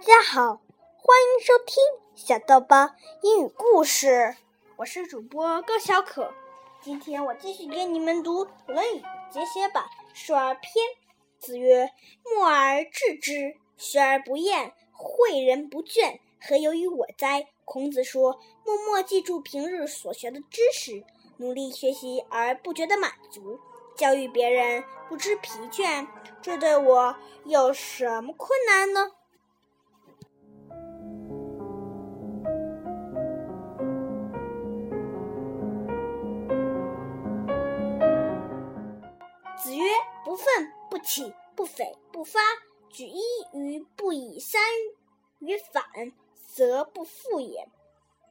大家好，欢迎收听小豆包英语故事。我是主播高小可，今天我继续给你们读《论语》节写版述而篇。子曰：“默而志之，学而不厌，诲人不倦，何由于我哉？”孔子说：“默默记住平日所学的知识，努力学习而不觉得满足，教育别人不知疲倦，这对我有什么困难呢？”不启，不悱不发。举一于不以三于反，则不复也。”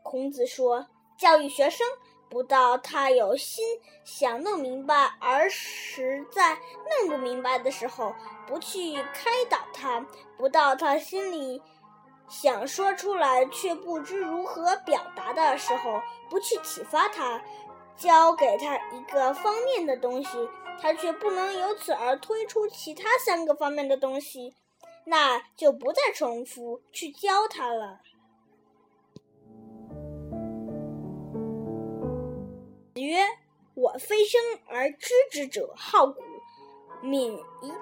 孔子说：“教育学生，不到他有心想弄明白，而实在弄不明白的时候，不去开导他；不到他心里想说出来却不知如何表达的时候，不去启发他，教给他一个方面的东西。”他却不能由此而推出其他三个方面的东西，那就不再重复去教他了。子曰：“我非生而知之者好古，敏以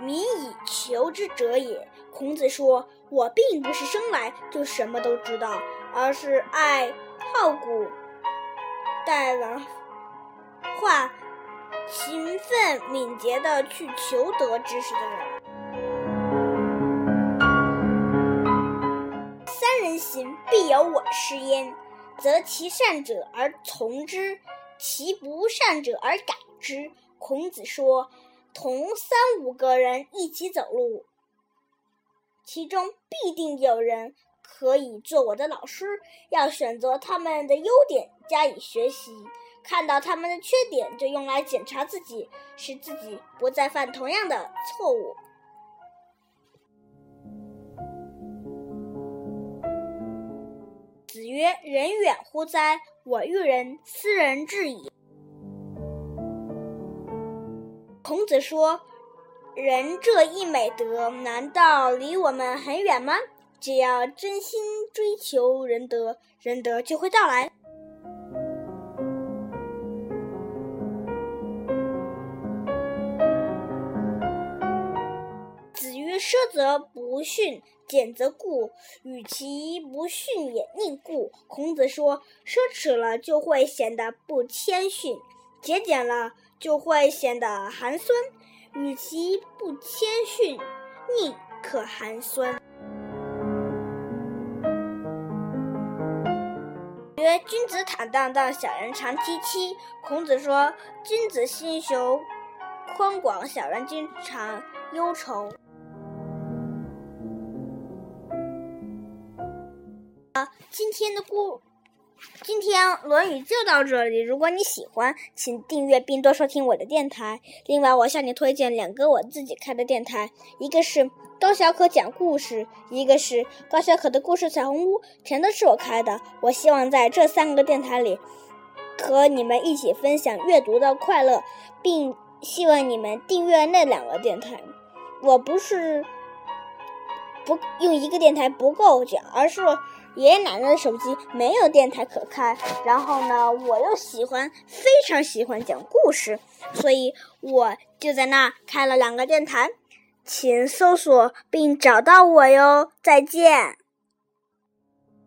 敏以求之者也。”孔子说：“我并不是生来就什么都知道，而是爱好古代文化。”勤奋敏捷的去求得知识的人。三人行，必有我师焉，择其善者而从之，其不善者而改之。孔子说，同三五个人一起走路，其中必定有人可以做我的老师，要选择他们的优点加以学习。看到他们的缺点，就用来检查自己，使自己不再犯同样的错误。子曰：“人远乎哉？我欲人斯人至矣。”孔子说：“人这一美德，难道离我们很远吗？只要真心追求仁德，仁德就会到来。”奢则不逊，俭则固。与其不逊也宁固。孔子说：奢侈了就会显得不谦逊，节俭了就会显得寒酸。与其不谦逊，宁可寒酸。曰：君子坦荡荡，小人长戚戚。孔子说：君子心胸宽广，小人经常忧愁。今天的故，今天《论语》就到这里。如果你喜欢，请订阅并多收听我的电台。另外，我向你推荐两个我自己开的电台，一个是高小可讲故事，一个是高小可的故事彩虹屋，全都是我开的。我希望在这三个电台里，和你们一起分享阅读的快乐，并希望你们订阅那两个电台。我不是不用一个电台不够讲，而是。爷爷奶奶的手机没有电台可开，然后呢，我又喜欢，非常喜欢讲故事，所以我就在那开了两个电台，请搜索并找到我哟，再见。